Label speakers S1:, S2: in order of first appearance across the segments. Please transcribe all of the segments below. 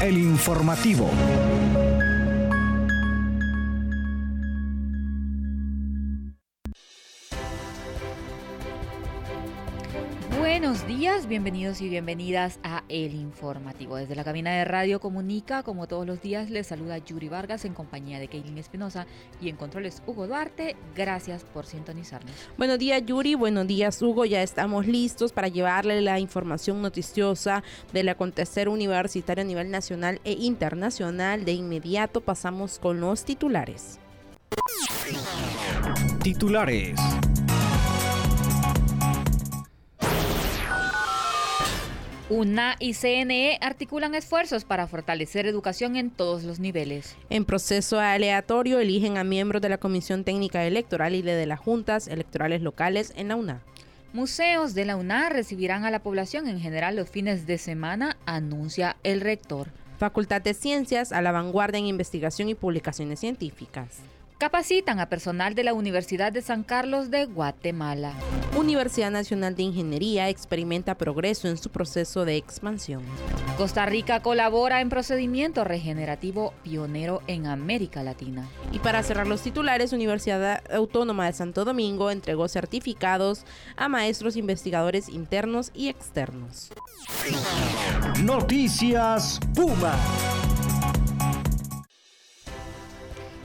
S1: El informativo.
S2: Días, bienvenidos y bienvenidas a El Informativo. Desde la cabina de Radio Comunica, como todos los días, les saluda Yuri Vargas en compañía de Keilin Espinosa y en controles Hugo Duarte. Gracias por sintonizarnos.
S3: Buenos días Yuri, buenos días Hugo. Ya estamos listos para llevarle la información noticiosa del acontecer universitario a nivel nacional e internacional. De inmediato pasamos con los titulares.
S1: Titulares.
S2: UNA y CNE articulan esfuerzos para fortalecer educación en todos los niveles.
S3: En proceso aleatorio eligen a miembros de la Comisión Técnica Electoral y de las juntas electorales locales en la UNA.
S2: Museos de la UNA recibirán a la población en general los fines de semana, anuncia el rector.
S3: Facultad de Ciencias a la vanguardia en investigación y publicaciones científicas.
S2: Capacitan a personal de la Universidad de San Carlos de Guatemala.
S3: Universidad Nacional de Ingeniería experimenta progreso en su proceso de expansión.
S2: Costa Rica colabora en procedimiento regenerativo pionero en América Latina.
S3: Y para cerrar los titulares, Universidad Autónoma de Santo Domingo entregó certificados a maestros investigadores internos y externos.
S1: Noticias Puma.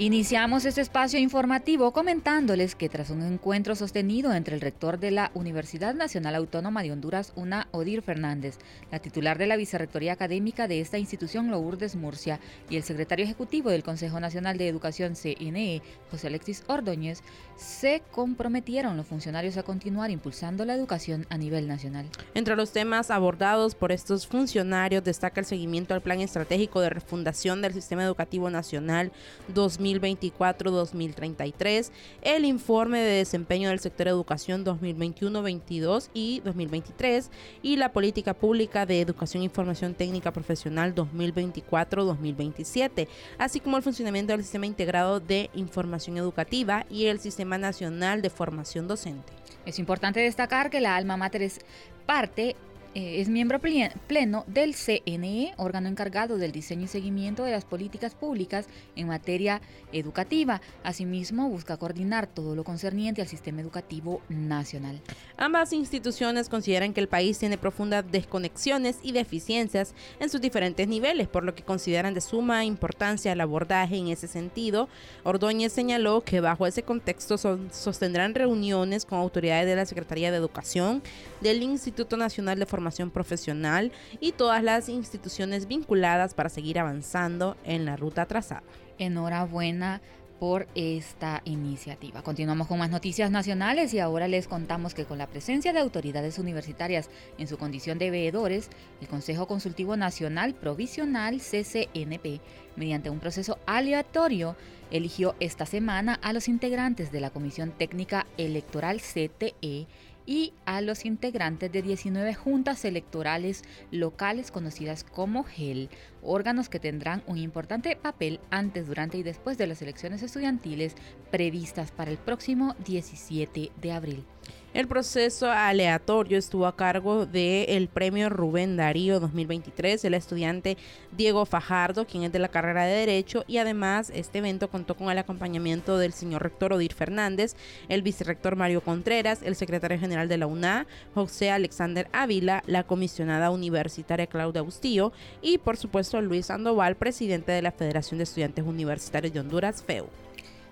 S2: Iniciamos este espacio informativo comentándoles que tras un encuentro sostenido entre el rector de la Universidad Nacional Autónoma de Honduras, UNA, Odir Fernández, la titular de la Vicerrectoría Académica de esta institución, Lourdes Murcia, y el secretario ejecutivo del Consejo Nacional de Educación, CNE, José Alexis Ordóñez, se comprometieron los funcionarios a continuar impulsando la educación a nivel nacional.
S3: Entre los temas abordados por estos funcionarios destaca el seguimiento al Plan Estratégico de Refundación del Sistema Educativo Nacional 2000 2024-2033, el informe de desempeño del sector educación 2021-22 y 2023 y la política pública de educación e información técnica profesional 2024-2027, así como el funcionamiento del sistema integrado de información educativa y el sistema nacional de formación docente.
S2: Es importante destacar que la alma mater es parte eh, es miembro pleno del CNE, órgano encargado del diseño y seguimiento de las políticas públicas en materia educativa. Asimismo, busca coordinar todo lo concerniente al sistema educativo nacional.
S3: Ambas instituciones consideran que el país tiene profundas desconexiones y deficiencias en sus diferentes niveles, por lo que consideran de suma importancia el abordaje en ese sentido. Ordóñez señaló que bajo ese contexto sostendrán reuniones con autoridades de la Secretaría de Educación, del Instituto Nacional de Formación formación profesional y todas las instituciones vinculadas para seguir avanzando en la ruta trazada.
S2: Enhorabuena por esta iniciativa. Continuamos con más noticias nacionales y ahora les contamos que con la presencia de autoridades universitarias en su condición de veedores, el Consejo Consultivo Nacional Provisional CCNP, mediante un proceso aleatorio, eligió esta semana a los integrantes de la Comisión Técnica Electoral CTE y a los integrantes de 19 juntas electorales locales conocidas como GEL, órganos que tendrán un importante papel antes, durante y después de las elecciones estudiantiles previstas para el próximo 17 de abril.
S3: El proceso aleatorio estuvo a cargo del premio Rubén Darío 2023, el estudiante Diego Fajardo, quien es de la carrera de Derecho, y además este evento contó con el acompañamiento del señor rector Odir Fernández, el vicerrector Mario Contreras, el secretario general de la UNA, José Alexander Ávila, la comisionada universitaria Claudia Bustillo y por supuesto Luis Sandoval, presidente de la Federación de Estudiantes Universitarios de Honduras, FEU.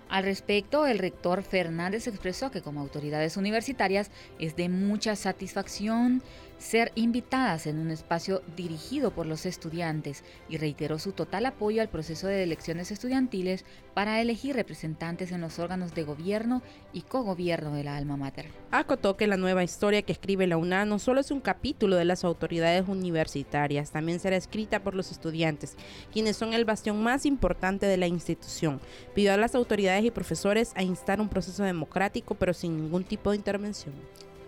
S2: Al respecto, el rector Fernández expresó que como autoridades universitarias es de mucha satisfacción ser invitadas en un espacio dirigido por los estudiantes y reiteró su total apoyo al proceso de elecciones estudiantiles para elegir representantes en los órganos de gobierno y cogobierno de la alma mater.
S3: Acotó que la nueva historia que escribe la UNAM no solo es un capítulo de las autoridades universitarias, también será escrita por los estudiantes, quienes son el bastión más importante de la institución. Pidió a las autoridades y profesores a instar un proceso democrático pero sin ningún tipo de intervención.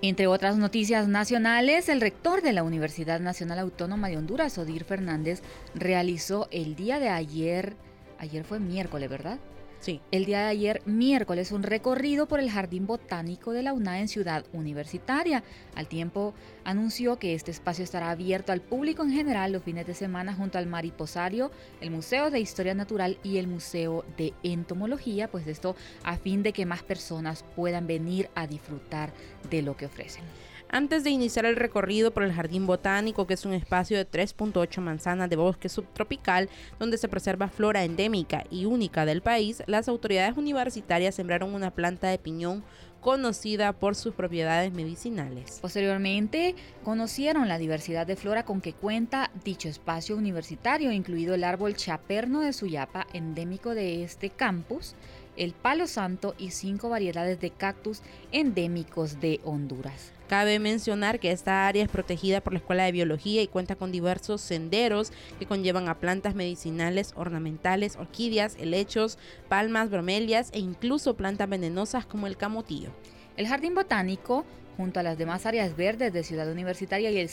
S2: Entre otras noticias nacionales, el rector de la Universidad Nacional Autónoma de Honduras, Odir Fernández, realizó el día de ayer, ayer fue miércoles, ¿verdad?
S3: Sí.
S2: el día de ayer, miércoles, un recorrido por el Jardín Botánico de la UNA en Ciudad Universitaria. Al tiempo, anunció que este espacio estará abierto al público en general los fines de semana junto al Mariposario, el Museo de Historia Natural y el Museo de Entomología, pues esto a fin de que más personas puedan venir a disfrutar de lo que ofrecen.
S3: Antes de iniciar el recorrido por el Jardín Botánico, que es un espacio de 3.8 manzanas de bosque subtropical donde se preserva flora endémica y única del país, las autoridades universitarias sembraron una planta de piñón conocida por sus propiedades medicinales.
S2: Posteriormente, conocieron la diversidad de flora con que cuenta dicho espacio universitario, incluido el árbol chaperno de Suyapa, endémico de este campus, el palo santo y cinco variedades de cactus endémicos de Honduras.
S3: Cabe mencionar que esta área es protegida por la Escuela de Biología y cuenta con diversos senderos que conllevan a plantas medicinales, ornamentales, orquídeas, helechos, palmas, bromelias e incluso plantas venenosas como el camotillo.
S2: El jardín botánico, junto a las demás áreas verdes de Ciudad Universitaria y el,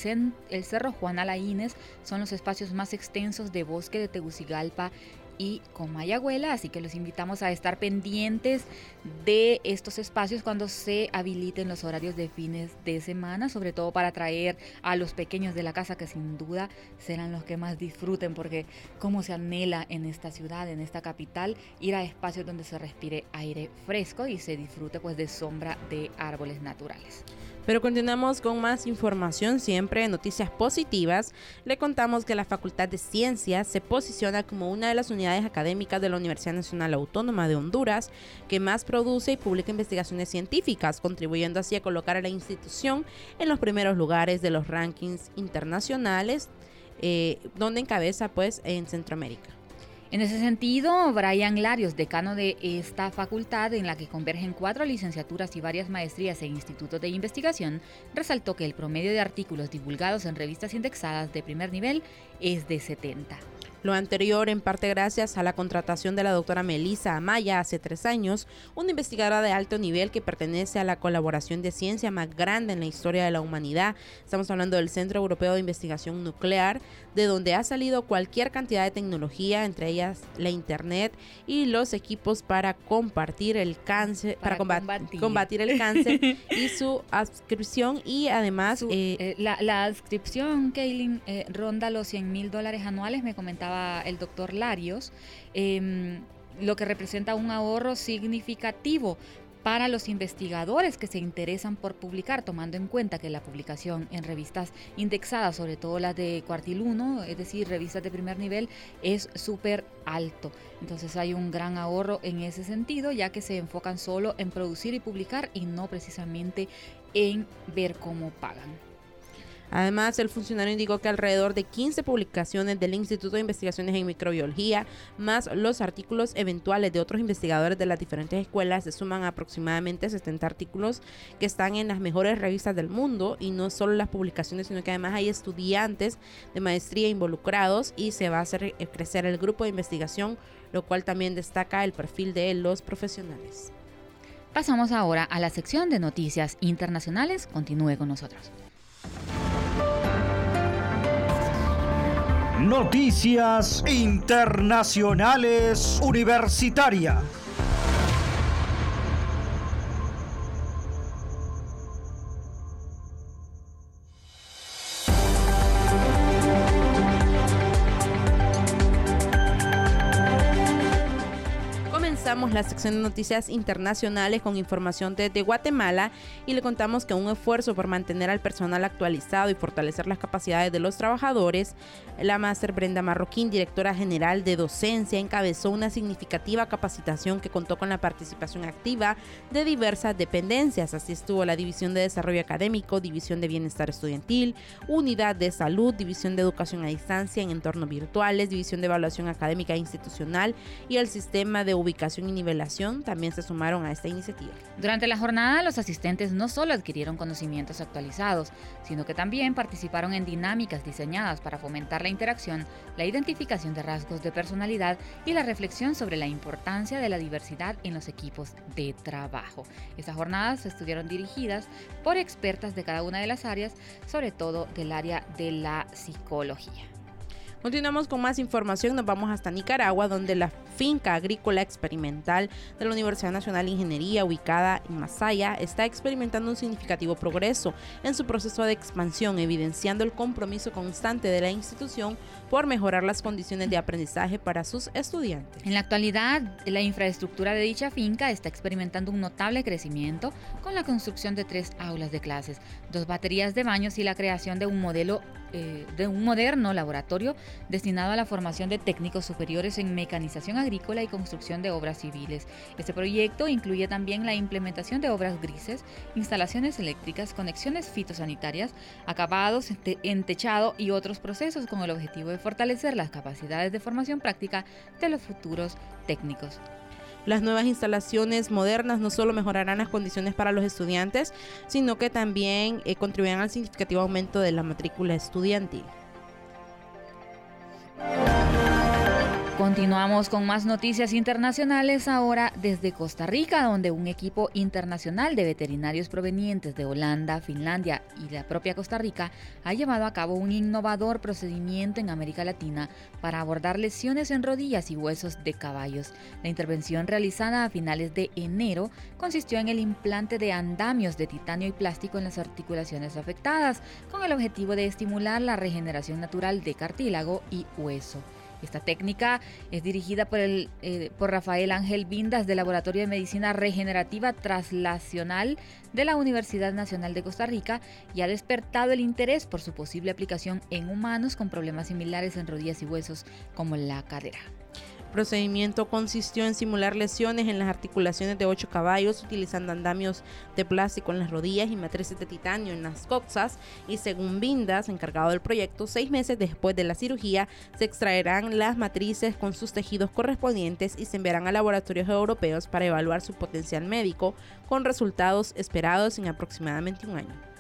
S2: el Cerro Juan Alaínez, son los espacios más extensos de bosque de Tegucigalpa y Comayagüela, así que los invitamos a estar pendientes de estos espacios cuando se habiliten los horarios de fines de semana, sobre todo para atraer a los pequeños de la casa que sin duda serán los que más disfruten, porque cómo se anhela en esta ciudad, en esta capital, ir a espacios donde se respire aire fresco y se disfrute pues de sombra de árboles naturales.
S3: Pero continuamos con más información, siempre noticias positivas. Le contamos que la Facultad de Ciencias se posiciona como una de las unidades académicas de la Universidad Nacional Autónoma de Honduras que más produce y publica investigaciones científicas, contribuyendo así a colocar a la institución en los primeros lugares de los rankings internacionales, eh, donde encabeza pues en Centroamérica.
S2: En ese sentido, Brian Larios, decano de esta facultad en la que convergen cuatro licenciaturas y varias maestrías e institutos de investigación, resaltó que el promedio de artículos divulgados en revistas indexadas de primer nivel es de 70.
S3: Lo anterior en parte gracias a la contratación de la doctora Melissa Amaya hace tres años, una investigadora de alto nivel que pertenece a la colaboración de ciencia más grande en la historia de la humanidad. Estamos hablando del Centro Europeo de Investigación Nuclear, de donde ha salido cualquier cantidad de tecnología, entre ellas la Internet y los equipos para compartir el cáncer, para,
S2: Para
S3: combat-
S2: combatir.
S3: combatir el cáncer y su adscripción y además...
S2: Su-
S3: eh,
S2: eh, la, la adscripción, Kaylin, eh, ronda los 100 mil dólares anuales, me comentaba el doctor Larios, em, lo que representa un ahorro significativo para los investigadores que se interesan por publicar, tomando en cuenta que la publicación en revistas indexadas, sobre todo las de cuartil 1, es decir, revistas de primer nivel, es súper alto. Entonces hay un gran ahorro en ese sentido, ya que se enfocan solo en producir y publicar y no precisamente en ver cómo pagan.
S3: Además, el funcionario indicó que alrededor de 15 publicaciones del Instituto de Investigaciones en Microbiología, más los artículos eventuales de otros investigadores de las diferentes escuelas, se suman a aproximadamente 70 artículos que están en las mejores revistas del mundo y no solo las publicaciones, sino que además hay estudiantes de maestría involucrados y se va a hacer eh, crecer el grupo de investigación, lo cual también destaca el perfil de los profesionales.
S2: Pasamos ahora a la sección de noticias internacionales. Continúe con nosotros.
S1: Noticias Internacionales Universitarias.
S3: Comenzamos la sección de noticias internacionales con información desde Guatemala y le contamos que un esfuerzo por mantener al personal actualizado y fortalecer las capacidades de los trabajadores, la máster Brenda Marroquín, directora general de docencia, encabezó una significativa capacitación que contó con la participación activa de diversas dependencias. Así estuvo la División de Desarrollo Académico, División de Bienestar Estudiantil, Unidad de Salud, División de Educación a Distancia en entornos virtuales, División de Evaluación Académica e Institucional y el Sistema de Ubicación y Nivelación también se sumaron a esta iniciativa.
S2: Durante la jornada, los asistentes no solo adquirieron conocimientos actualizados, sino que también participaron en dinámicas diseñadas para fomentar la interacción, la identificación de rasgos de personalidad y la reflexión sobre la importancia de la diversidad en los equipos de trabajo. Estas jornadas estuvieron dirigidas por expertas de cada una de las áreas, sobre todo del área de la psicología.
S3: Continuamos con más información, nos vamos hasta Nicaragua, donde la finca agrícola experimental de la Universidad Nacional de Ingeniería, ubicada en Masaya, está experimentando un significativo progreso en su proceso de expansión, evidenciando el compromiso constante de la institución por mejorar las condiciones de aprendizaje para sus estudiantes.
S2: En la actualidad, la infraestructura de dicha finca está experimentando un notable crecimiento con la construcción de tres aulas de clases, dos baterías de baños y la creación de un modelo eh, de un moderno laboratorio destinado a la formación de técnicos superiores en mecanización agrícola y construcción de obras civiles. Este proyecto incluye también la implementación de obras grises, instalaciones eléctricas, conexiones fitosanitarias, acabados en techado y otros procesos con el objetivo de fortalecer las capacidades de formación práctica de los futuros técnicos.
S3: Las nuevas instalaciones modernas no solo mejorarán las condiciones para los estudiantes, sino que también eh, contribuirán al significativo aumento de la matrícula estudiantil.
S2: Continuamos con más noticias internacionales ahora desde Costa Rica, donde un equipo internacional de veterinarios provenientes de Holanda, Finlandia y la propia Costa Rica ha llevado a cabo un innovador procedimiento en América Latina para abordar lesiones en rodillas y huesos de caballos. La intervención realizada a finales de enero consistió en el implante de andamios de titanio y plástico en las articulaciones afectadas, con el objetivo de estimular la regeneración natural de cartílago y hueso. Esta técnica es dirigida por, el, eh, por Rafael Ángel Vindas del Laboratorio de Medicina Regenerativa Translacional de la Universidad Nacional de Costa Rica y ha despertado el interés por su posible aplicación en humanos con problemas similares en rodillas y huesos como la cadera
S3: procedimiento consistió en simular lesiones en las articulaciones de ocho caballos utilizando andamios de plástico en las rodillas y matrices de titanio en las coxas y según Vindas, encargado del proyecto, seis meses después de la cirugía se extraerán las matrices con sus tejidos correspondientes y se enviarán a laboratorios europeos para evaluar su potencial médico con resultados esperados en aproximadamente un año.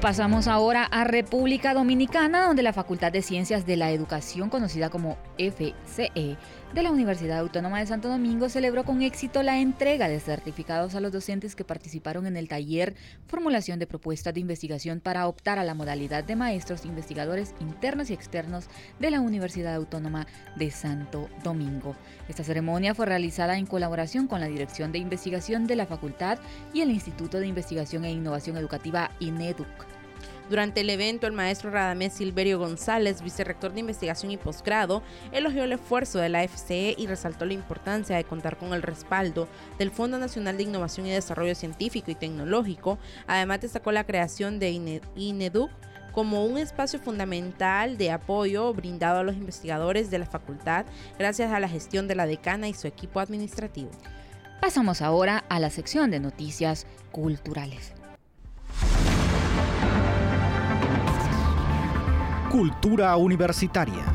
S2: Pasamos ahora a República Dominicana, donde la Facultad de Ciencias de la Educación, conocida como FCE, de la Universidad Autónoma de Santo Domingo celebró con éxito la entrega de certificados a los docentes que participaron en el taller Formulación de propuestas de investigación para optar a la modalidad de maestros investigadores internos y externos de la Universidad Autónoma de Santo Domingo. Esta ceremonia fue realizada en colaboración con la Dirección de Investigación de la Facultad y el Instituto de Investigación e Innovación Educativa INEDUC.
S3: Durante el evento, el maestro Radamés Silverio González, vicerrector de investigación y posgrado, elogió el esfuerzo de la FCE y resaltó la importancia de contar con el respaldo del Fondo Nacional de Innovación y Desarrollo Científico y Tecnológico. Además, destacó la creación de INEDUC como un espacio fundamental de apoyo brindado a los investigadores de la facultad gracias a la gestión de la decana y su equipo administrativo.
S2: Pasamos ahora a la sección de noticias culturales.
S1: Cultura Universitaria.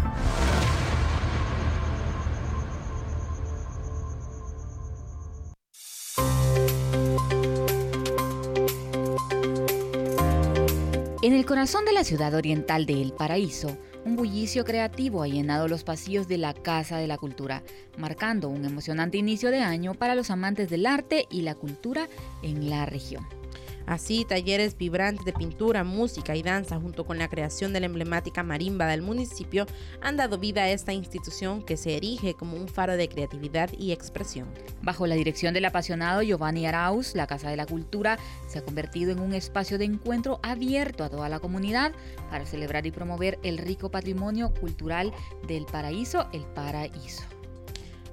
S2: En el corazón de la ciudad oriental de El Paraíso, un bullicio creativo ha llenado los pasillos de la Casa de la Cultura, marcando un emocionante inicio de año para los amantes del arte y la cultura en la región.
S3: Así, talleres vibrantes de pintura, música y danza junto con la creación de la emblemática marimba del municipio han dado vida a esta institución que se erige como un faro de creatividad y expresión.
S2: Bajo la dirección del apasionado Giovanni Arauz, la Casa de la Cultura se ha convertido en un espacio de encuentro abierto a toda la comunidad para celebrar y promover el rico patrimonio cultural del paraíso, el paraíso.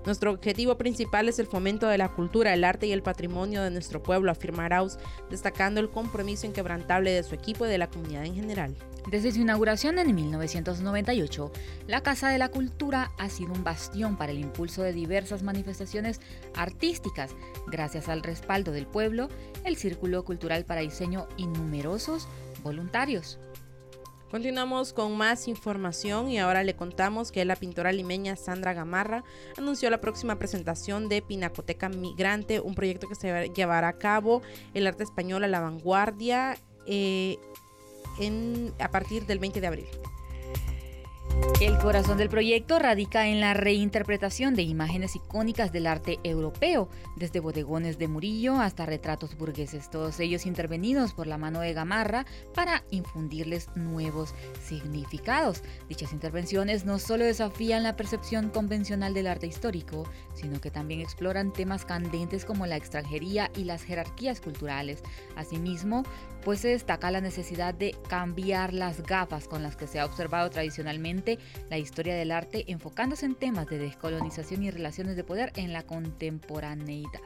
S3: Nuestro objetivo principal es el fomento de la cultura, el arte y el patrimonio de nuestro pueblo, afirma Arauz, destacando el compromiso inquebrantable de su equipo y de la comunidad en general.
S2: Desde su inauguración en 1998, la Casa de la Cultura ha sido un bastión para el impulso de diversas manifestaciones artísticas, gracias al respaldo del pueblo, el Círculo Cultural Paraiseño y numerosos voluntarios.
S3: Continuamos con más información y ahora le contamos que la pintora limeña Sandra Gamarra anunció la próxima presentación de Pinacoteca Migrante, un proyecto que se llevará a cabo el arte español a la vanguardia eh, en, a partir del 20 de abril.
S2: El corazón del proyecto radica en la reinterpretación de imágenes icónicas del arte europeo, desde bodegones de Murillo hasta retratos burgueses, todos ellos intervenidos por la mano de Gamarra para infundirles nuevos significados. Dichas intervenciones no solo desafían la percepción convencional del arte histórico, sino que también exploran temas candentes como la extranjería y las jerarquías culturales. Asimismo, pues se destaca la necesidad de cambiar las gafas con las que se ha observado tradicionalmente la historia del arte, enfocándose en temas de descolonización y relaciones de poder en la contemporaneidad.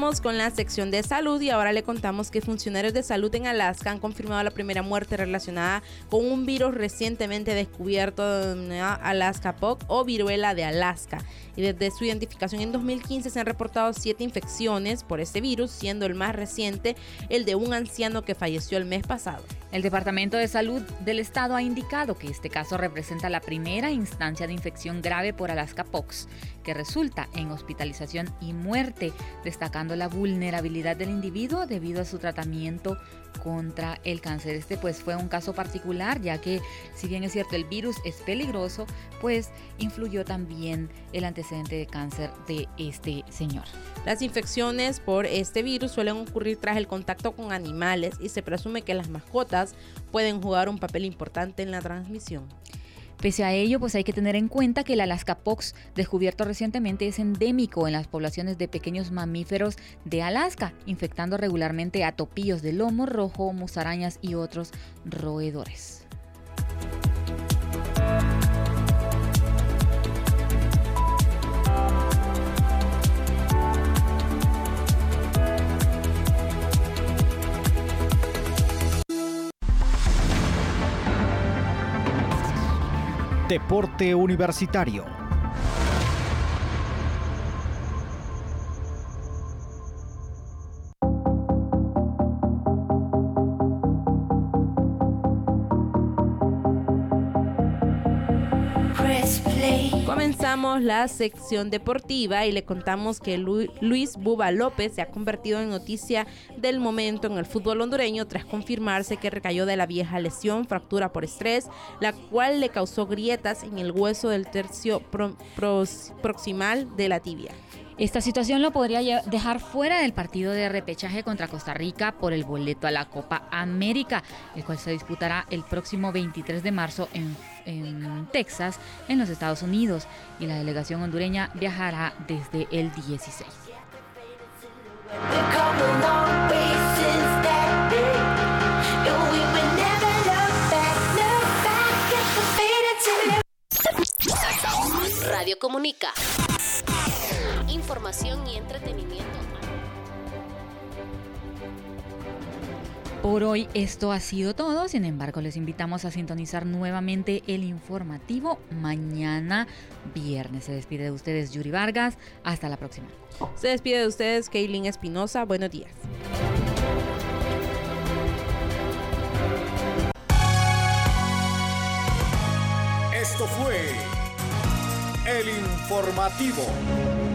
S3: Con la sección de salud y ahora le contamos que funcionarios de salud en Alaska han confirmado la primera muerte relacionada con un virus recientemente descubierto, Alaska POC o viruela de Alaska. Y desde su identificación en 2015 se han reportado siete infecciones por este virus, siendo el más reciente el de un anciano que falleció el mes pasado.
S2: El Departamento de Salud del Estado ha indicado que este caso representa la primera instancia de infección grave por Alaska Pox, que resulta en hospitalización y muerte, destacando la vulnerabilidad del individuo debido a su tratamiento contra el cáncer. Este pues fue un caso particular, ya que si bien es cierto el virus es peligroso, pues influyó también el antecedente de cáncer de este señor.
S3: Las infecciones por este virus suelen ocurrir tras el contacto con animales y se presume que las mascotas pueden jugar un papel importante en la transmisión.
S2: Pese a ello, pues hay que tener en cuenta que el Alaska Pox, descubierto recientemente, es endémico en las poblaciones de pequeños mamíferos de Alaska, infectando regularmente a topillos de lomo rojo, musarañas y otros roedores.
S1: Deporte Universitario.
S3: La sección deportiva y le contamos que Luis Buba López se ha convertido en noticia del momento en el fútbol hondureño tras confirmarse que recayó de la vieja lesión, fractura por estrés, la cual le causó grietas en el hueso del tercio proximal de la tibia.
S2: Esta situación lo podría dejar fuera del partido de repechaje contra Costa Rica por el boleto a la Copa América, el cual se disputará el próximo 23 de marzo en, Texas, en los Estados Unidos, y la delegación hondureña viajará desde el 16.
S4: Radio Comunica información y entretenimiento.
S2: Por hoy esto ha sido todo, sin embargo les invitamos a sintonizar nuevamente el informativo mañana viernes. Se despide de ustedes Yuri Vargas, hasta la próxima.
S3: Se despide de ustedes Kaylin Espinosa, buenos días.
S1: Esto fue el informativo.